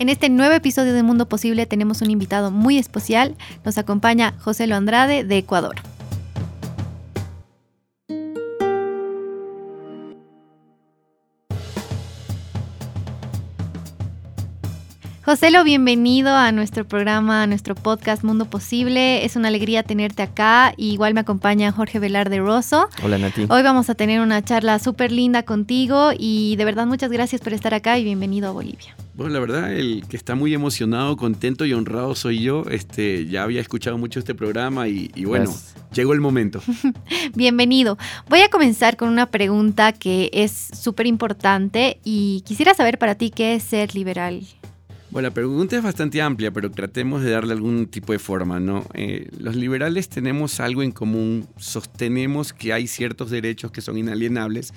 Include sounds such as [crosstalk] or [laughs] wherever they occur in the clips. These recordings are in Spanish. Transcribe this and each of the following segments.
En este nuevo episodio de Mundo Posible tenemos un invitado muy especial. Nos acompaña José Lo Andrade de Ecuador. Joselo, bienvenido a nuestro programa, a nuestro podcast Mundo Posible. Es una alegría tenerte acá. igual me acompaña Jorge Velarde Rosso. Hola Nati. Hoy vamos a tener una charla súper linda contigo y de verdad muchas gracias por estar acá y bienvenido a Bolivia. Bueno, la verdad, el que está muy emocionado, contento y honrado soy yo. Este, ya había escuchado mucho este programa y, bueno, llegó el momento. [laughs] Bienvenido. Voy a comenzar con una pregunta que es súper importante y quisiera saber para ti qué es ser liberal. Bueno, la pregunta es bastante amplia, pero tratemos de darle algún tipo de forma, ¿no? Eh, los liberales tenemos algo en común, sostenemos que hay ciertos derechos que son inalienables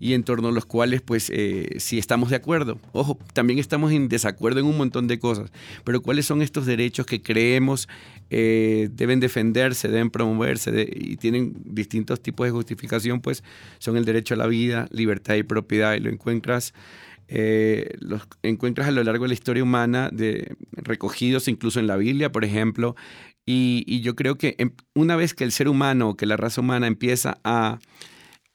y en torno a los cuales, pues, eh, sí estamos de acuerdo. Ojo, también estamos en desacuerdo en un montón de cosas, pero ¿cuáles son estos derechos que creemos eh, deben defenderse, deben promoverse y tienen distintos tipos de justificación? Pues son el derecho a la vida, libertad y propiedad, y lo encuentras eh, los encuentras a lo largo de la historia humana, de, recogidos incluso en la Biblia, por ejemplo, y, yo creo que em, una vez que el ser humano, que la raza humana empieza a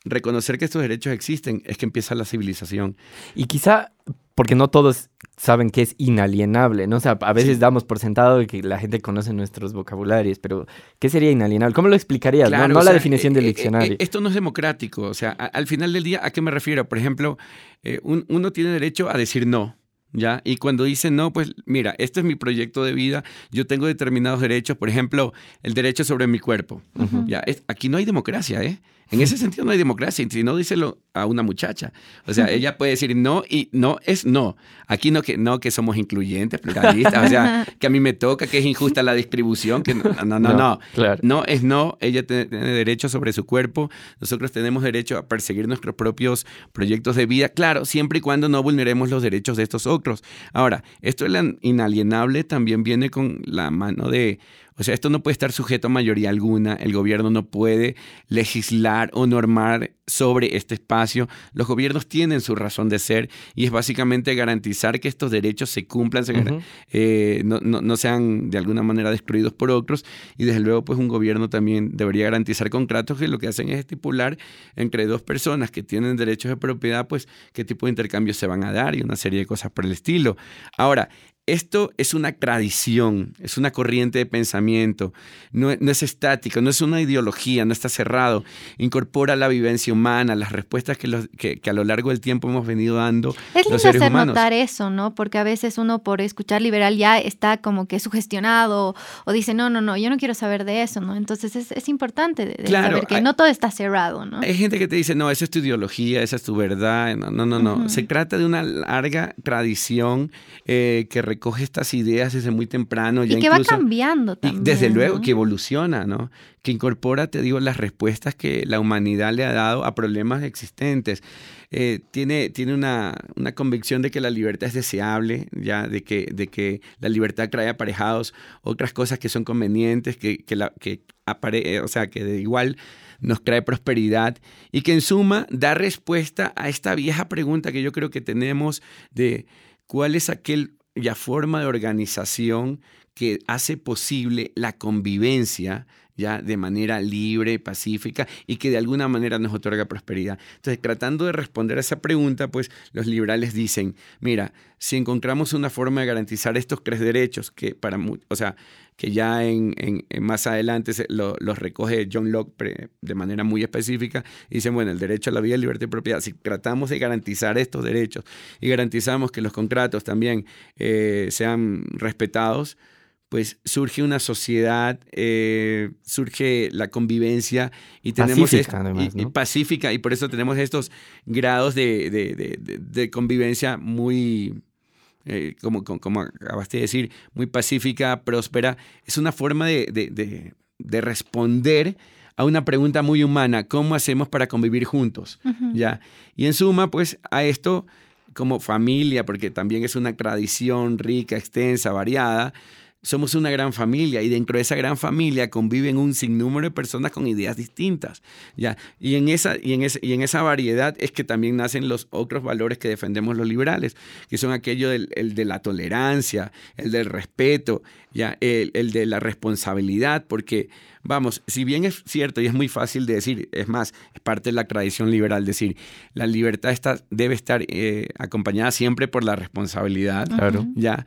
reconocer que estos derechos existen, es que empieza la civilización. Y quizá porque no todos saben que es inalienable, ¿no? O sea, a veces damos por sentado que la gente conoce nuestros vocabularios, pero ¿qué sería inalienable? ¿Cómo lo explicarías? no, la definición del eh, eh, diccionario. esto no es democrático, o sea, al final del día, ¿a qué me refiero? Por ejemplo, eh, uno tiene derecho a decir no. ¿Ya? Y cuando dice no, pues mira, este es mi proyecto de vida, yo tengo determinados derechos, por ejemplo, el derecho sobre mi cuerpo. ¿Ya? aquí no hay democracia, ¿eh? En ese sentido no hay democracia, si no díselo a una muchacha. O sea, ella puede decir no y no es no. Aquí no que no que somos incluyentes, pluralistas, o sea, que a mí me toca, que es injusta la distribución, que no, no, no, no. No, es no, ella tiene derecho sobre su cuerpo, nosotros tenemos derecho a perseguir nuestros propios proyectos de vida, claro, siempre y cuando no vulneremos los derechos de estos otros. Ahora, esto es inalienable también viene con la mano de o sea, esto no puede estar sujeto a mayoría alguna, el gobierno no puede legislar o normar sobre este espacio. Los gobiernos tienen su razón de ser y es básicamente garantizar que estos derechos se cumplan, eh, no, sean de alguna manera destruidos por otros y desde luego pues un gobierno también debería garantizar contratos que lo que hacen es estipular entre dos personas que tienen derechos de propiedad pues qué tipo de intercambios se van a dar y una serie de cosas por el estilo. Ahora, esto es una tradición, es una corriente de pensamiento, no, es estático, no es una ideología, no está cerrado, incorpora la vivencia humana, las respuestas que, a lo largo del tiempo hemos venido dando. Es lindo hacer notar eso, ¿no? Porque a veces uno por escuchar liberal ya está como que sugestionado o dice, no, no, no, yo no quiero saber de eso, ¿no? Entonces es, importante saber que no todo está cerrado, ¿no? Hay gente que te dice, no, esa es tu ideología, esa es tu verdad, no, no, no, no. Se trata de una larga tradición eh, que recoge estas ideas desde muy temprano. y que va cambiando también. desde luego, que evoluciona, ¿no? Que incorpora, te digo, las respuestas que la humanidad le ha dado a problemas existentes. Eh, tiene, tiene una, una, convicción de que la libertad es deseable, ya, de que, de que la libertad trae aparejados otras cosas que son convenientes, que, que, la, que apare o sea, que de igual nos trae prosperidad y que en suma da respuesta a esta vieja pregunta que yo creo que tenemos de cuál es aquel ya forma de organización que hace posible la convivencia ya de manera libre, pacífica y que de alguna manera nos otorga prosperidad. Entonces, tratando de responder a esa pregunta, pues los liberales dicen, mira, si encontramos una forma de garantizar estos tres derechos, que para, o sea, que ya en, más adelante los recoge John Locke de manera muy específica, dicen, bueno, el derecho a la vida, libertad y propiedad, si tratamos de garantizar estos derechos y garantizamos que los contratos también eh, sean respetados, pues surge una sociedad, eh, surge la convivencia y tenemos pacífica, además, y, pacífica y por eso tenemos estos grados de, convivencia muy, eh, como, como, acabaste de decir, muy pacífica, próspera. Es una forma de, responder a una pregunta muy humana, ¿cómo hacemos para convivir juntos? ¿Ya? Y en suma, pues a esto como familia, porque también es una tradición rica, extensa, variada, somos una gran familia y dentro de esa gran familia conviven un sinnúmero de personas con ideas distintas. ¿ya? Y, en esa, y, en y en esa variedad es que también nacen los otros valores que defendemos los liberales, que son aquello del el de la tolerancia, el del respeto, ¿ya? El, el, de la responsabilidad, porque, vamos, si bien es cierto y es muy fácil de decir, es más, es parte de la tradición liberal decir, la libertad está, debe estar eh, acompañada siempre por la responsabilidad. Claro. ¿ya?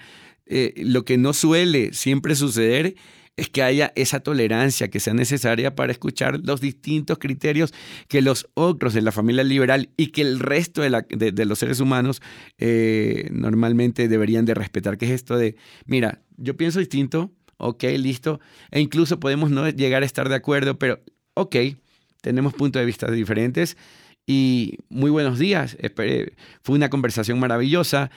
Eh, lo que no suele siempre suceder es que haya esa tolerancia que sea necesaria para escuchar los distintos criterios que los otros de la familia liberal y que el resto de, los seres humanos eh, normalmente deberían de respetar, que es esto de, mira, yo pienso distinto, ok, listo, e incluso podemos no llegar a estar de acuerdo, pero ok, tenemos puntos de vista diferentes y muy buenos días, fue una conversación maravillosa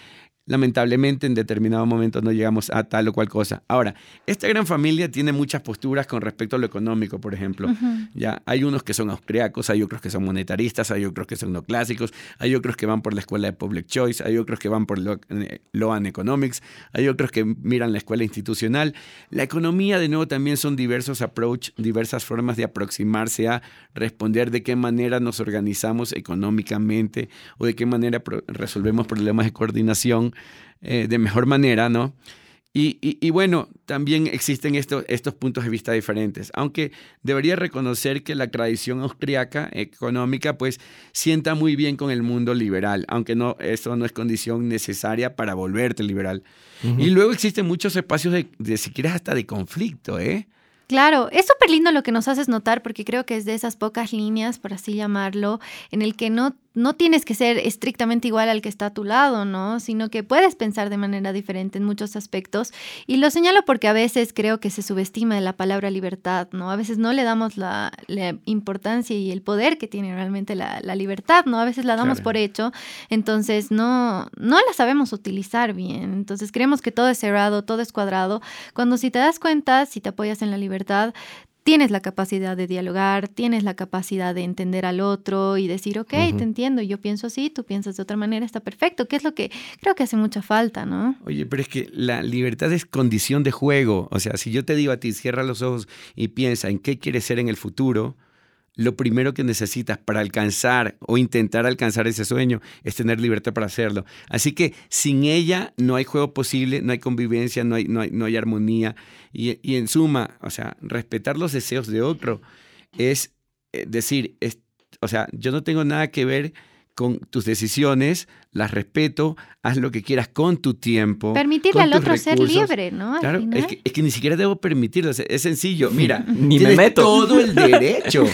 lamentablemente en determinado momento no llegamos a tal o cual cosa. Ahora, esta gran familia tiene muchas posturas con respecto a lo económico, por ejemplo. Ya hay unos que son austriacos, hay otros que son monetaristas, hay otros que son no clásicos, hay otros que van por la escuela de Public Choice, hay otros que van por eh, Loan Economics, hay otros que miran la escuela institucional. La economía, de nuevo, también son diversos approach, diversas formas de aproximarse a responder de qué manera nos organizamos económicamente o de qué manera resolvemos problemas de coordinación eh, de mejor manera, ¿no? Y, bueno, también existen estos, estos puntos de vista diferentes, aunque debería reconocer que la tradición austriaca económica pues sienta muy bien con el mundo liberal, aunque no, eso no es condición necesaria para volverte liberal. Y luego existen muchos espacios de, de, si quieres, hasta de conflicto, ¿eh? Claro, es súper lindo lo que nos haces notar porque creo que es de esas pocas líneas, por así llamarlo, en el que no no tienes que ser estrictamente igual al que está a tu lado, ¿no? Sino que puedes pensar de manera diferente en muchos aspectos. Y lo señalo porque a veces creo que se subestima la palabra libertad, ¿no? A veces no le damos la, importancia y el poder que tiene realmente la, libertad, ¿no? A veces la damos por hecho, entonces no, no la sabemos utilizar bien. Entonces creemos que todo es cerrado, todo es cuadrado, cuando si te das cuenta, si te apoyas en la libertad, tienes la capacidad de dialogar, tienes la capacidad de entender al otro y decir, ok, te entiendo, yo pienso así, tú piensas de otra manera, está perfecto, que es lo que creo que hace mucha falta, ¿no? Oye, pero es que la libertad es condición de juego, o sea, si yo te digo a ti, cierra los ojos y piensa en qué quieres ser en el futuro, lo primero que necesitas para alcanzar o intentar alcanzar ese sueño es tener libertad para hacerlo. Así que sin ella no hay juego posible, no hay convivencia, no hay, no hay, no hay armonía. Y, y, en suma, o sea, respetar los deseos de otro es eh, decir, es, o sea, yo no tengo nada que ver con tus decisiones, las respeto, haz lo que quieras con tu tiempo. Permitirle al otro ser libre, ¿no? claro, es que, ni siquiera debo permitirlo, es, sencillo. Mira, [laughs] ni tienes me meto. todo el [laughs] derecho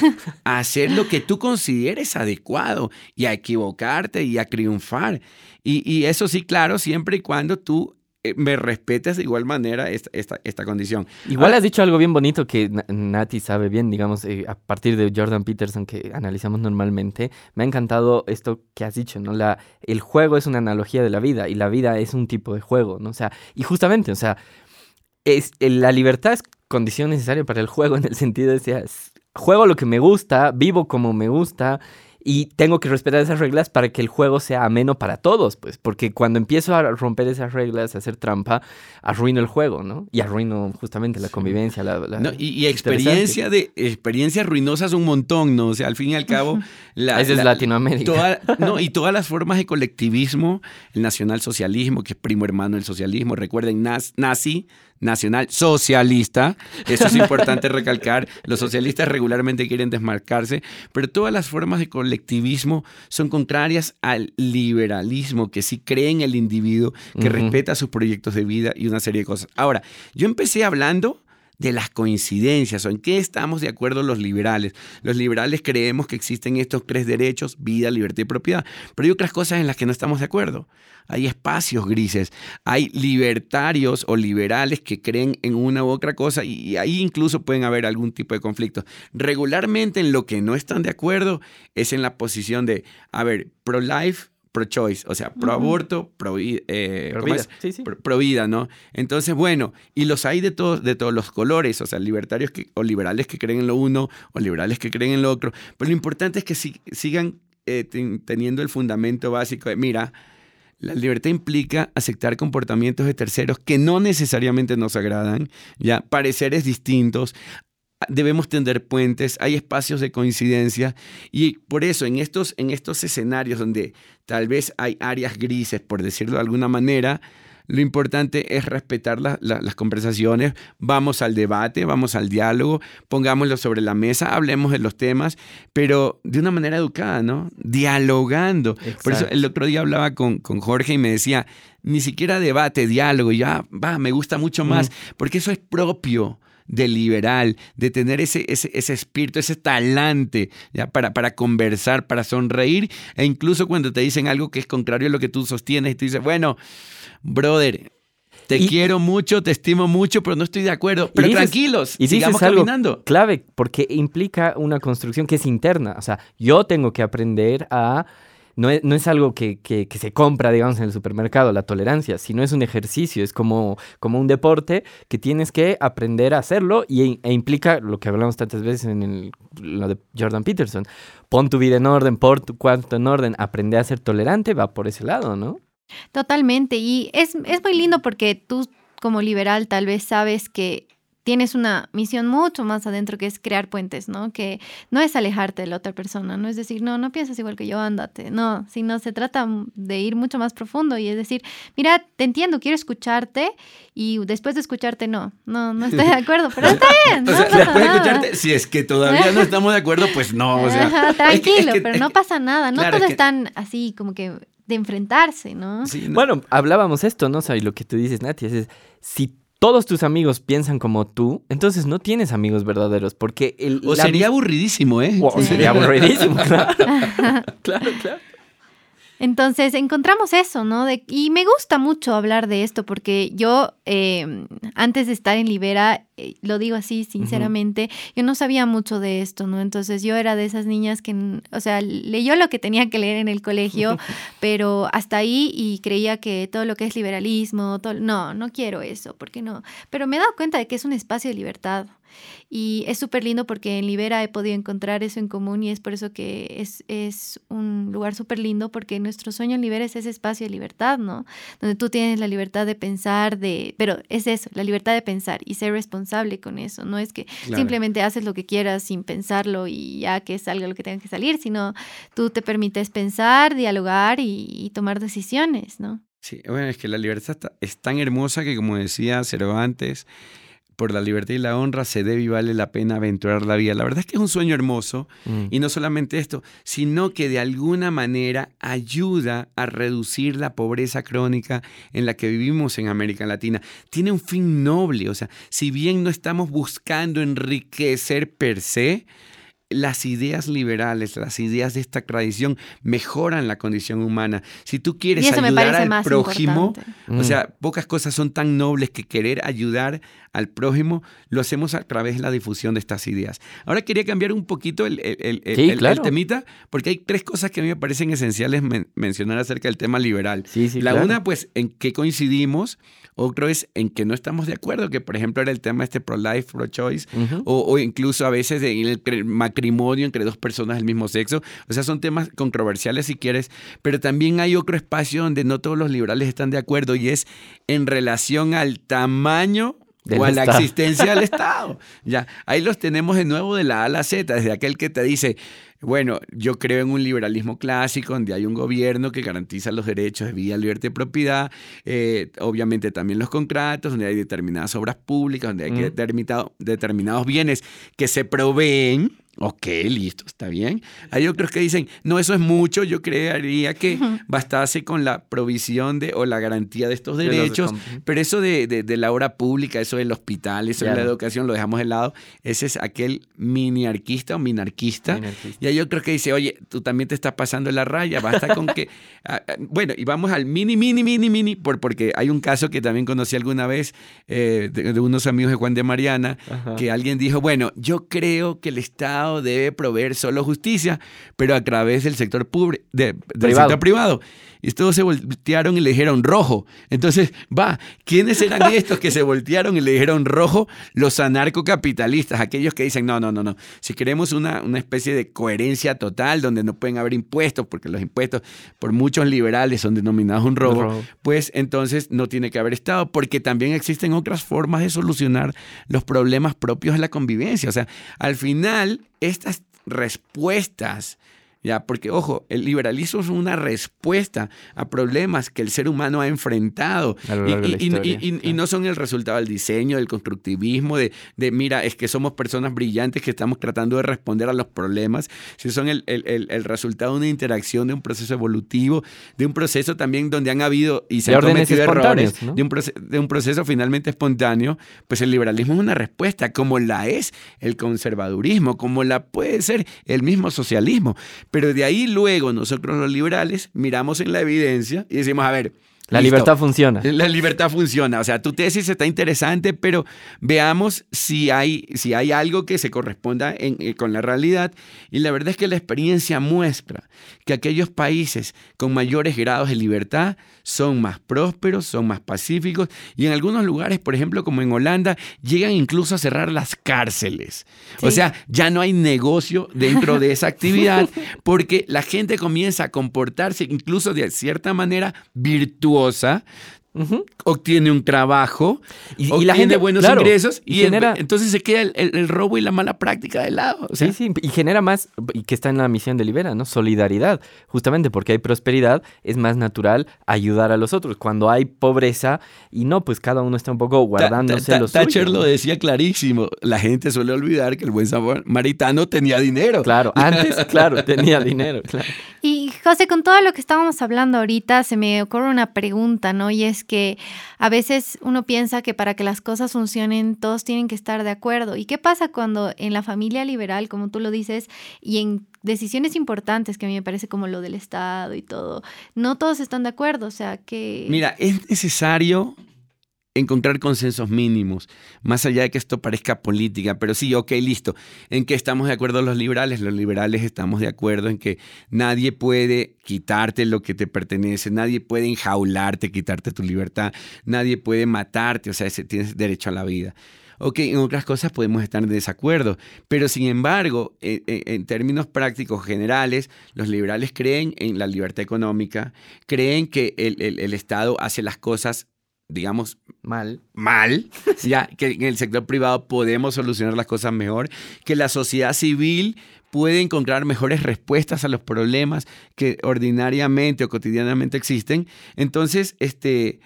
a hacer lo que tú consideres adecuado y a equivocarte y a triunfar. Y, y eso sí, claro, siempre y cuando tú me respetes de igual manera esta, esta, condición. Igual has dicho algo bien bonito que Nati sabe bien, digamos, eh, a partir de Jordan Peterson que analizamos normalmente. Me ha encantado esto que has dicho, ¿no? La, el juego es una analogía de la vida y la vida es un tipo de juego, ¿no? O sea, y justamente, o sea, es, la libertad es condición necesaria para el juego en el sentido de, sea, juego lo que me gusta, vivo como me gusta y tengo que respetar esas reglas para que el juego sea ameno para todos, pues, porque cuando empiezo a romper esas reglas, a hacer trampa, arruino el juego, ¿no? Y arruino justamente la convivencia, la... y, experiencia de experiencias ruinosas un montón, ¿no? O sea, al fin y al cabo... [laughs] La, es Latinoamérica. [laughs] no, y todas las formas de colectivismo, el nacionalsocialismo, que es primo hermano del socialismo, recuerden, nazi nacional socialista. Eso es importante recalcar. Los socialistas regularmente quieren desmarcarse, pero todas las formas de colectivismo son contrarias al liberalismo, que sí cree en el individuo, que respeta sus proyectos de vida y una serie de cosas. Ahora, yo empecé hablando de las coincidencias o en qué estamos de acuerdo los liberales. Los liberales creemos que existen estos tres derechos, vida, libertad y propiedad, pero hay otras cosas en las que no estamos de acuerdo. Hay espacios grises, hay libertarios o liberales que creen en una u otra cosa y ahí incluso pueden haber algún tipo de conflicto. Regularmente en lo que no están de acuerdo es en la posición de, a ver, pro-life pro-choice, o sea, pro-aborto, eh, pro-vida, ¿no? Entonces, bueno, y los hay de todos, de todos los colores, o sea, libertarios que, o liberales que creen en lo uno o liberales que creen en lo otro, pero lo importante es que sigan eh, teniendo el fundamento básico de, mira, La libertad implica aceptar comportamientos de terceros que no necesariamente nos agradan, ya pareceres distintos, debemos tender puentes, hay espacios de coincidencia y por eso en estos, en estos escenarios donde tal vez hay áreas grises, por decirlo de alguna manera, lo importante es respetar las conversaciones, vamos al debate, vamos al diálogo, pongámoslo sobre la mesa, hablemos de los temas, pero de una manera educada, ¿no? Dialogando. Por eso el otro día hablaba con, con Jorge y me decía, ni siquiera debate, diálogo, ya, va, me gusta mucho más, porque eso es propio de liberal, de tener ese, ese, ese espíritu, ese talante ¿ya? Para, para conversar, para sonreír, e incluso cuando te dicen algo que es contrario a lo que tú sostienes y tú dices, bueno, brother, te quiero mucho, te estimo mucho, pero no estoy de acuerdo. Pero tranquilos, y sigamos caminando. Clave, porque implica una construcción que es interna. O sea, yo tengo que aprender a. No es, no es algo que, que, se compra, digamos, en el supermercado, la tolerancia, sino es un ejercicio, es como, como un deporte que tienes que aprender a hacerlo y, e implica lo que hablamos tantas veces en el, lo de Jordan Peterson. Pon tu vida en orden, pon tu cuarto en orden, aprende a ser tolerante, va por ese lado, ¿no? Totalmente. Y es, es muy lindo porque tú como liberal tal vez sabes que tienes una misión mucho más adentro que es crear puentes, ¿no? Que no es alejarte de la otra persona, no es decir, no, no piensas igual que yo, ándate, no, sino se trata de ir mucho más profundo y es decir, mira, te entiendo, quiero escucharte y después de escucharte, no, no, no estoy de acuerdo, pero está [laughs] bien. o sea, de escucharte, si es que todavía no estamos de acuerdo, pues no, o sea. tranquilo, pero no pasa nada, no todos están así como que de enfrentarse, ¿no? Bueno, hablábamos esto, ¿no? O sea, y lo que tú dices, Nati, es, si todos tus amigos piensan como tú, entonces no tienes amigos verdaderos, porque el... O sería aburridísimo, ¿eh? O sería aburridísimo, [laughs] [laughs] claro. claro, claro. Entonces encontramos eso, ¿no? y me gusta mucho hablar de esto porque yo, em, antes de estar en Libera, eh, lo digo así sinceramente, yo no sabía mucho de esto, ¿no? Entonces yo era de esas niñas que, o sea, leyó lo que tenía que leer en el colegio, [laughs] pero hasta ahí y creía que todo lo que es liberalismo, todo, no, no quiero eso, ¿por qué no? Pero me he dado cuenta de que es un espacio de libertad. Y es súper lindo porque en Libera he podido encontrar eso en común y es por eso que es, es un lugar súper lindo porque nuestro sueño en Libera es ese espacio de libertad, ¿no? Donde tú tienes la libertad de pensar, de, pero es eso, la libertad de pensar y ser responsable con eso. No es que simplemente haces lo que quieras sin pensarlo y ya que salga lo que tenga que salir, sino tú te permites pensar, dialogar y, y tomar decisiones, ¿no? Sí, bueno, es que la libertad es tan hermosa que como decía Cervantes, por la libertad y la honra se debe y vale la pena aventurar la vida. La verdad es que es un sueño hermoso mm. y no solamente esto, sino que de alguna manera ayuda a reducir la pobreza crónica en la que vivimos en América Latina. Tiene un fin noble, o sea, si bien no estamos buscando enriquecer per se, las ideas liberales, las ideas de esta tradición mejoran la condición humana. Si tú quieres ayudar al prójimo, o sea, mm. pocas cosas son tan nobles que querer ayudar al prójimo, lo hacemos a través de la difusión de estas ideas. Ahora quería cambiar un poquito el, el, temita, porque hay tres cosas que a mí me parecen esenciales mencionar acerca del tema liberal. la una, pues, en qué coincidimos. Otro es en que no estamos de acuerdo, que por ejemplo era el tema este pro-life, pro-choice, o, incluso a veces en el matrimonio entre dos personas del mismo sexo. O sea, son temas controversiales si quieres, pero también hay otro espacio donde no todos los liberales están de acuerdo y es en relación al tamaño o a la existencia del [laughs] Estado. Ya, ahí los tenemos de nuevo de la A a la Z, desde aquel que te dice, bueno, yo creo en un liberalismo clásico donde hay un gobierno que garantiza los derechos de vida, libertad y propiedad, eh, obviamente también los contratos, donde hay determinadas obras públicas, donde hay mm. determinados bienes que se proveen Ok, listo, está bien. Hay otros que dicen, no, eso es mucho, yo creería que bastase con la provisión de o la garantía de estos derechos, pero eso de, de, la obra pública, eso del hospital, eso de la educación, lo dejamos de lado. Ese es aquel miniarquista o minarquista. Y hay otros que dice, oye, tú también te estás pasando la raya, basta con que... [laughs] Ah, ah, bueno, y vamos al mini, mini, mini, mini, por, porque hay un caso que también conocí alguna vez eh, de, unos amigos de Juan de Mariana, que alguien dijo, bueno, yo creo que el Estado debe proveer solo justicia, pero a través del sector, del sector privado. Y todos se voltearon y le dijeron rojo. Entonces, va, ¿quiénes eran estos que se voltearon y le dijeron rojo? Los anarcocapitalistas, aquellos que dicen, no, no, no, no, si queremos una, una especie de coherencia total donde no pueden haber impuestos, porque los impuestos por muchos liberales son denominados un robo, pues entonces no tiene que haber Estado, porque también existen otras formas de solucionar los problemas propios de la convivencia. O sea, al final, estas respuestas ¿ya? Porque, ojo, el liberalismo es una respuesta a problemas que el ser humano ha enfrentado y, no son el resultado del diseño, del constructivismo, de, de, mira, es que somos personas brillantes que estamos tratando de responder a los problemas, si son el, el, resultado de una interacción, de un proceso evolutivo, de un proceso también donde han habido y se han cometido errores, de, un de un proceso finalmente espontáneo, pues el liberalismo es una respuesta, como la es el conservadurismo, como la puede ser el mismo socialismo. Pero de ahí luego nosotros los liberales miramos en la evidencia y decimos, a ver, la libertad funciona. La libertad funciona. O sea, tu tesis está interesante, pero veamos si hay, si hay algo que se corresponda eh, con la realidad. Y la verdad es que la experiencia muestra que aquellos países con mayores grados de libertad son más prósperos, son más pacíficos y en algunos lugares, por ejemplo, como en Holanda, llegan incluso a cerrar las cárceles. O sea, ya no hay negocio dentro de esa actividad [laughs] porque la gente comienza a comportarse incluso de cierta manera virtuosa, obtiene un trabajo y, obtiene la gente, buenos ingresos y, genera, entonces se queda el, robo y la mala práctica de lado. sí, sí, y genera más, y que está en la misión de Libera, ¿no? Solidaridad. Justamente porque hay prosperidad, es más natural ayudar a los otros. Cuando hay pobreza y no, pues cada uno está un poco guardándose los Thatcher lo decía clarísimo. La gente suele olvidar que el buen samaritano tenía dinero. Claro, [laughs] antes, claro, tenía dinero. Y José, con todo lo que estábamos hablando ahorita, se me ocurre una pregunta, ¿no? Y es que a veces uno piensa que para que las cosas funcionen todos tienen que estar de acuerdo. ¿Y qué pasa cuando en la familia liberal, como tú lo dices, y en decisiones importantes que a mí me parece como lo del Estado y todo, no todos están de acuerdo? O sea, que... Mira, es necesario encontrar consensos mínimos, más allá de que esto parezca política, pero sí, ok, listo. ¿En qué estamos de acuerdo los liberales? Los liberales estamos de acuerdo en que nadie puede quitarte lo que te pertenece, nadie puede enjaularte, quitarte tu libertad, nadie puede matarte, o sea, tienes derecho a la vida. Ok, en otras cosas podemos estar en desacuerdo, pero sin embargo, en, términos prácticos generales, los liberales creen en la libertad económica, creen que el Estado hace las cosas digamos, mal, mal, [laughs] ya que en el sector privado podemos solucionar las cosas mejor, que la sociedad civil puede encontrar mejores respuestas a los problemas que ordinariamente o cotidianamente existen. Entonces, este,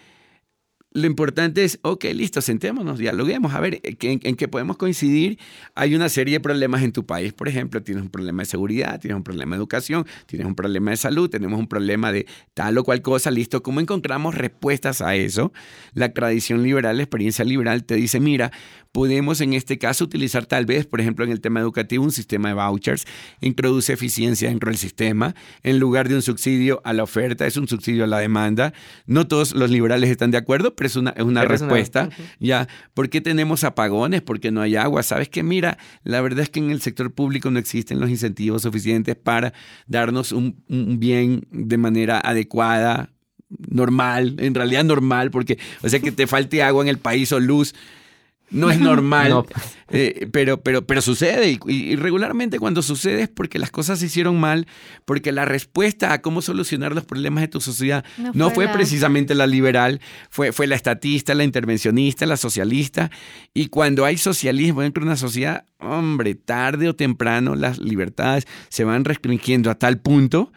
lo importante es, ok, listo, sentémonos, dialoguemos, a ver ¿en, en, qué podemos coincidir. Hay una serie de problemas en tu país, por ejemplo, tienes un problema de seguridad, tienes un problema de educación, tienes un problema de salud, tenemos un problema de tal o cual cosa, listo. ¿Cómo encontramos respuestas a eso? La tradición liberal, la experiencia liberal te dice, mira, podemos en este caso utilizar tal vez, por ejemplo, en el tema educativo, un sistema de vouchers, introduce eficiencia dentro del sistema, en lugar de un subsidio a la oferta, es un subsidio a la demanda. No todos los liberales están de acuerdo, pero es una, es una respuesta. Ya, ¿por qué tenemos apagones? Porque no hay agua. ¿Sabes qué? Mira, la verdad es que en el sector público no existen los incentivos suficientes para darnos un, un bien de manera adecuada, normal, en realidad normal, porque, o sea, que te falte agua en el país o luz no es normal, [laughs] eh, pero, pero, pero sucede y, regularmente cuando sucede es porque las cosas se hicieron mal, porque la respuesta a cómo solucionar los problemas de tu sociedad no, fue, precisamente la liberal, fue, fue la estatista, la intervencionista, la socialista. Y cuando hay socialismo dentro de una sociedad, hombre, tarde o temprano las libertades se van restringiendo a tal punto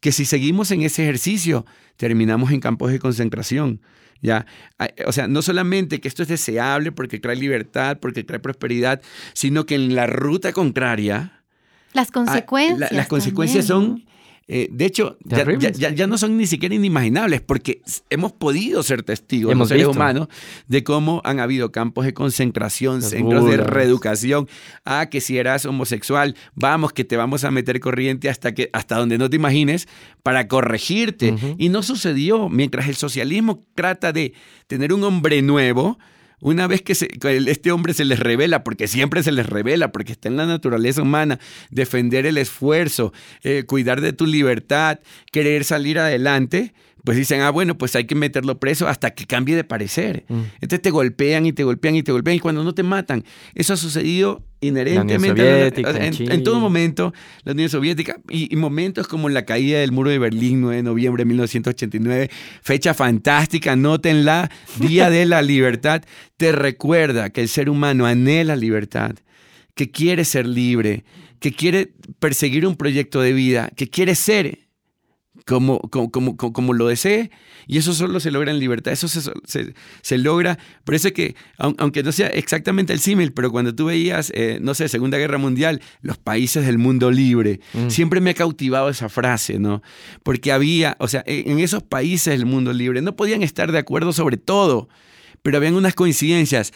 que si seguimos en ese ejercicio, terminamos en campos de concentración. ¿ya? O sea, no solamente que esto es deseable porque trae libertad, porque trae prosperidad, sino que en la ruta contraria... Las consecuencias. las consecuencias son eh, de hecho, ya, no son ni siquiera inimaginables, porque hemos podido ser testigos, los seres humanos, de cómo han habido campos de concentración, centros de reeducación. Ah, que si eras homosexual, vamos, que te vamos a meter corriente hasta, que, hasta donde no te imagines para corregirte. Y no sucedió. Mientras el socialismo trata de tener un hombre nuevo, una vez que este hombre se les revela, porque siempre se les revela, porque está en la naturaleza humana, defender el esfuerzo, eh, cuidar de tu libertad, querer salir adelante, pues dicen, ah, bueno, pues hay que meterlo preso hasta que cambie de parecer. Mm. Entonces te golpean y te golpean y te golpean y cuando no te matan. Eso ha sucedido inherentemente en, todo momento, la Unión Soviética y, momentos como la caída del muro de Berlín 9 de noviembre de 1989, fecha fantástica, nótenla, Día de la Libertad, [laughs] te recuerda que el ser humano anhela libertad, que quiere ser libre, que quiere perseguir un proyecto de vida, que quiere ser como, como, como, lo desee. Y eso solo se logra en libertad, eso se, se, logra. Por eso es que, aunque no sea exactamente el símil, pero cuando tú veías, eh, no sé, Segunda Guerra Mundial, los países del mundo libre, mm. siempre me ha cautivado esa frase, ¿no? Porque había, o sea, en esos países del mundo libre no podían estar de acuerdo sobre todo, pero habían unas coincidencias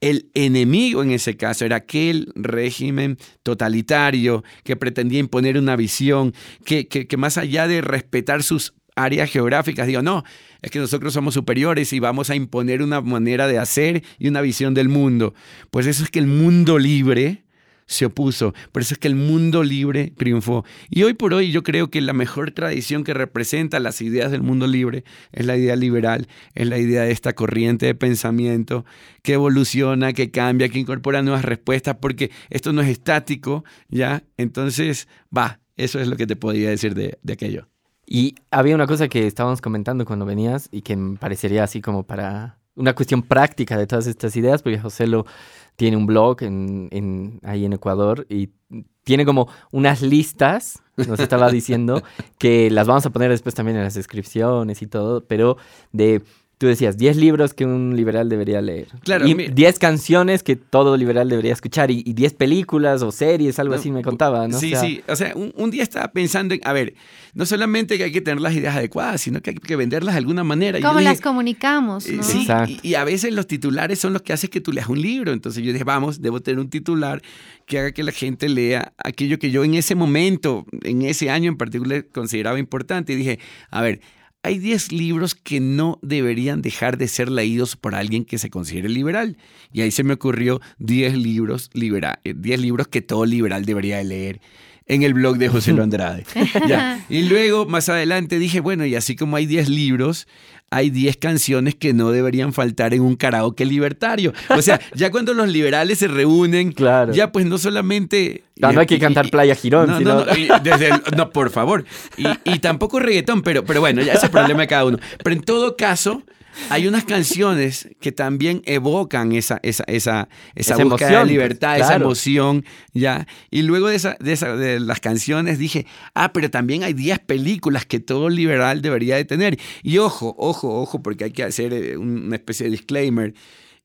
el enemigo en ese caso era aquel régimen totalitario que pretendía imponer una visión, que, que, más allá de respetar sus áreas geográficas, digo, no, es que nosotros somos superiores y vamos a imponer una manera de hacer y una visión del mundo. Pues eso es que el mundo libre se opuso. Por eso es que el mundo libre triunfó. Y hoy por hoy yo creo que la mejor tradición que representa las ideas del mundo libre es la idea liberal, es la idea de esta corriente de pensamiento que evoluciona, que cambia, que incorpora nuevas respuestas, porque esto no es estático, ¿ya? Entonces, va, eso es lo que te podía decir de, de aquello. Y había una cosa que estábamos comentando cuando venías y que me parecería así como para una cuestión práctica de todas estas ideas, porque José lo tiene un blog en, ahí en Ecuador y tiene como unas listas, nos estaba diciendo, [laughs] que las vamos a poner después también en las descripciones y todo, pero de Tú decías 10 libros que un liberal debería leer. Claro. Y 10 canciones que todo liberal debería escuchar. Y 10 películas o series, algo así me contaba, ¿no? Sí, sí. O sea, un, día estaba pensando en, a ver, no solamente que hay que tener las ideas adecuadas, sino que hay que venderlas de alguna manera. ¿Cómo las comunicamos? ¿no? Sí, y, y, a veces los titulares son los que hacen que tú leas un libro. Entonces yo dije, vamos, debo tener un titular que haga que la gente lea aquello que yo en ese momento, en ese año en particular, consideraba importante. Y dije, a ver, hay 10 libros que no deberían dejar de ser leídos por alguien que se considere liberal. Y ahí se me ocurrió 10 libros, 10 eh, libros que todo liberal debería leer en el blog de José Lo [laughs] Andrade. Y luego, más adelante, dije, bueno, y así como hay 10 libros, hay 10 canciones que no deberían faltar en un karaoke libertario. O sea, [laughs] ya cuando los liberales se reúnen, claro. ya pues no solamente... No, no hay que cantar Playa Girón. No, no, no, no, por favor. Y, tampoco reggaetón, pero, pero bueno, ya es el problema de cada uno. Pero en todo caso, hay unas canciones que también evocan esa, esa, esa, esa, de pues, libertad, esa emoción, ¿ya? Y luego de, esa, de, esa, de las canciones dije, ah, pero también hay 10 películas que todo liberal debería de tener. Y ojo, ojo, ojo, porque hay que hacer eh, una especie de disclaimer.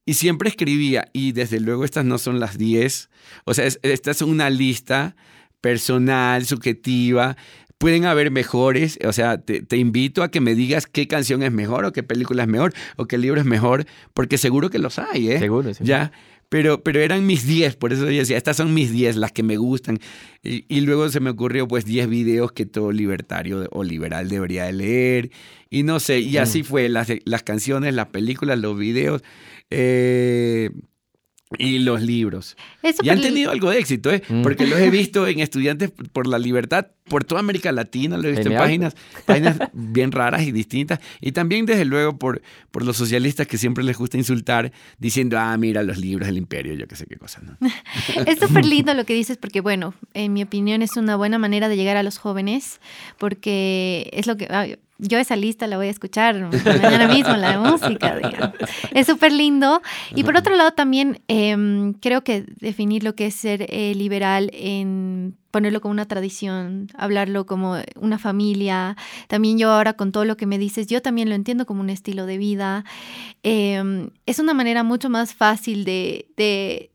Y siempre escribía, y desde luego estas no son las 10, o sea, esta es una lista personal, subjetiva, pueden haber mejores, o sea, te, invito a que me digas qué canción es mejor o qué película es mejor o qué libro es mejor, porque seguro que los hay, ¿eh? Seguro, sí. Ya. Pero, pero eran mis 10, por eso yo decía, estas son mis 10, las que me gustan. Y, luego se me ocurrió pues 10 videos que todo libertario o liberal debería de leer. Y no sé, y así mm. fue, las, las canciones, las películas, los videos. Eh, y los libros. y han tenido algo de éxito, ¿eh? Mm. porque los he visto en Estudiantes por la Libertad, por toda América Latina, lo he visto en páginas, páginas bien raras y distintas. Y también, desde luego, por, por los socialistas que siempre les gusta insultar, diciendo, ah, mira, los libros del imperio, yo qué sé qué cosa. ¿no? [laughs] es súper lindo lo que dices, porque, bueno, en mi opinión es una buena manera de llegar a los jóvenes, porque es lo que yo esa lista la voy a escuchar mañana mismo, la de música, digamos. Es súper lindo. Y por otro lado, también em, creo que definir lo que es ser eh, liberal en ponerlo como una tradición, hablarlo como una familia. También yo ahora con todo lo que me dices, yo también lo entiendo como un estilo de vida. Em, es una manera mucho más fácil de, de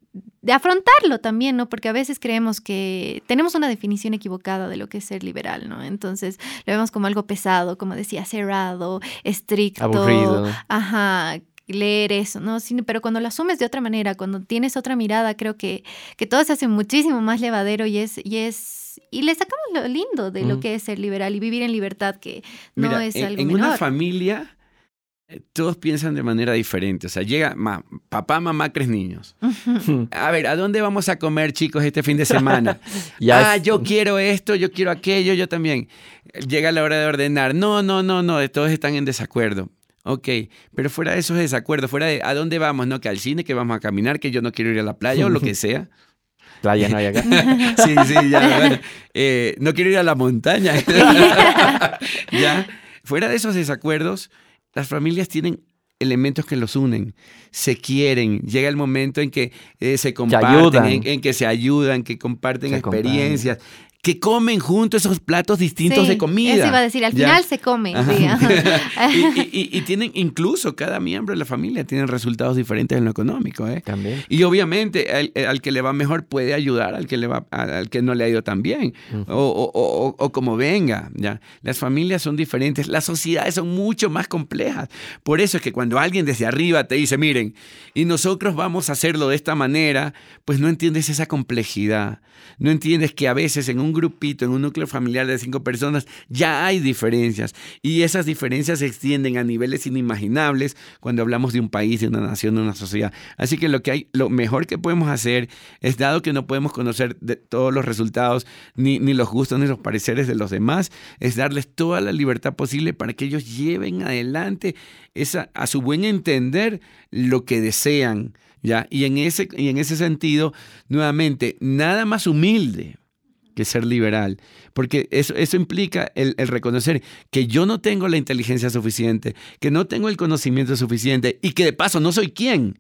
afrontarlo también, ¿no? Porque a veces creemos que tenemos una definición equivocada de lo que es ser liberal, ¿no? Entonces lo vemos como algo pesado, como decía, cerrado, estricto. Aburrido. Ajá, leer eso, ¿no? pero cuando lo asumes de otra manera, cuando tienes otra mirada, creo que, que todo se hace muchísimo más levadero y es, y es, y le sacamos lo lindo de lo que es ser liberal y vivir en libertad, que no es algo en una familia todos piensan de manera diferente. O sea, llega papá, mamá, tres niños. A ver, ¿a dónde vamos a comer, chicos, este fin de [laughs] semana? ah, yo quiero esto, yo quiero aquello, yo también. Llega la hora de ordenar. No, no, no, no, todos están en desacuerdo. Ok, pero fuera de esos desacuerdos, fuera de a dónde vamos, no, que al cine, que vamos a caminar, que yo no quiero ir a la playa o lo que sea. [laughs] Playa no hay acá. [laughs] sí, sí, ya, bueno. Eh, no quiero ir a la montaña. ya, fuera de esos desacuerdos, las familias tienen elementos que los unen, se quieren, llega el momento en que eh, se comparten, en, que se ayudan, que comparten experiencias, que comen juntos esos platos distintos de comida. Eso iba a decir, al final se come. [laughs] y, tienen, incluso cada miembro de la familia tiene resultados diferentes en lo económico. ¿eh? También. Y obviamente al, que le va mejor puede ayudar al que, le va, al que no le ha ido tan bien. o, como venga. ¿ya? Las familias son diferentes, las sociedades son mucho más complejas. Por eso es que cuando alguien desde arriba te dice, miren, y nosotros vamos a hacerlo de esta manera, pues no entiendes esa complejidad. No entiendes que a veces en un grupito, en un núcleo familiar de cinco personas, ya hay diferencias. Y esas diferencias se extienden a niveles inimaginables cuando hablamos de un país, de una nación, de una sociedad. Así que lo que hay, lo mejor que podemos hacer es, dado que no podemos conocer todos los resultados, ni, ni los gustos, ni los pareceres de los demás, es darles toda la libertad posible para que ellos lleven adelante esa, a su buen entender lo que desean. ¿ya? Y, en ese, y en ese sentido, nuevamente, nada más humilde que ser liberal. Porque eso, eso implica el, el, reconocer que yo no tengo la inteligencia suficiente, que no tengo el conocimiento suficiente y que de paso no soy quien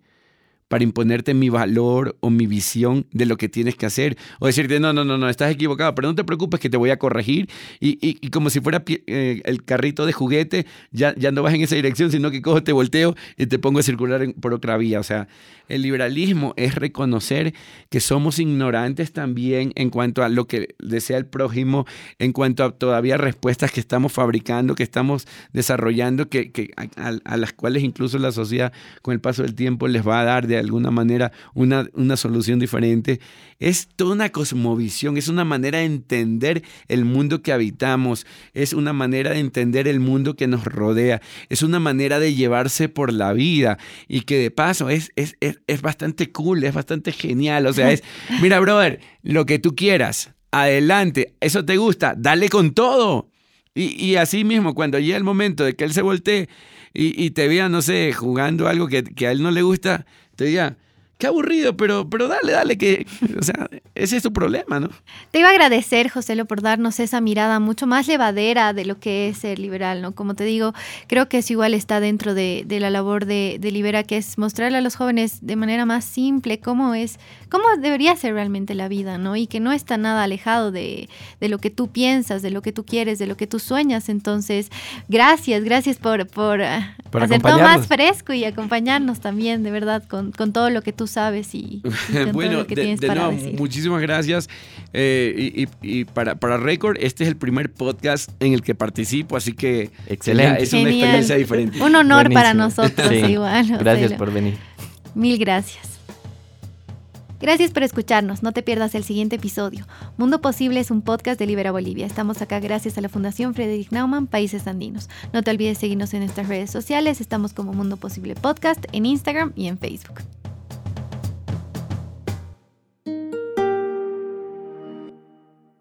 para imponerte mi valor o mi visión de lo que tienes que hacer. O decirte, no, no, no, no, estás equivocado, pero no te preocupes que te voy a corregir. Y, y, como si fuera eh, el carrito de juguete, ya, ya no vas en esa dirección, sino que cojo, te volteo y te pongo a circular por otra vía. O sea, el liberalismo es reconocer que somos ignorantes también en cuanto a lo que desea el prójimo, en cuanto a todavía respuestas que estamos fabricando, que estamos desarrollando, que, que a, a las cuales incluso la sociedad con el paso del tiempo les va a dar de de alguna manera una, una solución diferente. Es toda una cosmovisión, es una manera de entender el mundo que habitamos, es una manera de entender el mundo que nos rodea, es una manera de llevarse por la vida y que de paso es, es, es, bastante cool, es bastante genial. O sea, es, [laughs] mira, brother, lo que tú quieras, adelante, eso te gusta, dale con todo. Y, y así mismo, cuando llega el momento de que él se voltee y, y te vea, no sé, jugando algo que, que a él no le gusta, te diga, qué aburrido, pero, pero dale, dale, que, o sea, ese es tu problema, ¿no? Te iba a agradecer, José, por darnos esa mirada mucho más llevadera de lo que es ser liberal, ¿no? Como te digo, creo que es igual está dentro de, la labor de, de, Libera, que es mostrarle a los jóvenes de manera más simple cómo es, cómo debería ser realmente la vida, ¿no? Y que no está nada alejado de, lo que tú piensas, de lo que tú quieres, de lo que tú sueñas. Entonces, gracias, gracias por, por, ah, hacer todo más fresco y acompañarnos también, de verdad, con, con todo lo que tú sabes y, [laughs] bueno, todo lo que de, tienes para decir. Muchísimas gracias. Eh, y, para, para Record, este es el primer podcast en el que participo, así que Excelente. es una experiencia diferente. Un honor para nosotros, igual. Gracias por venir. Mil gracias. Gracias por escucharnos. No te pierdas el siguiente episodio. Mundo Posible es un podcast de Libera Bolivia. Estamos acá gracias a la Fundación Frederick Naumann, Países Andinos. No te olvides seguirnos en nuestras redes sociales. Estamos como Mundo Posible Podcast en Instagram y en Facebook.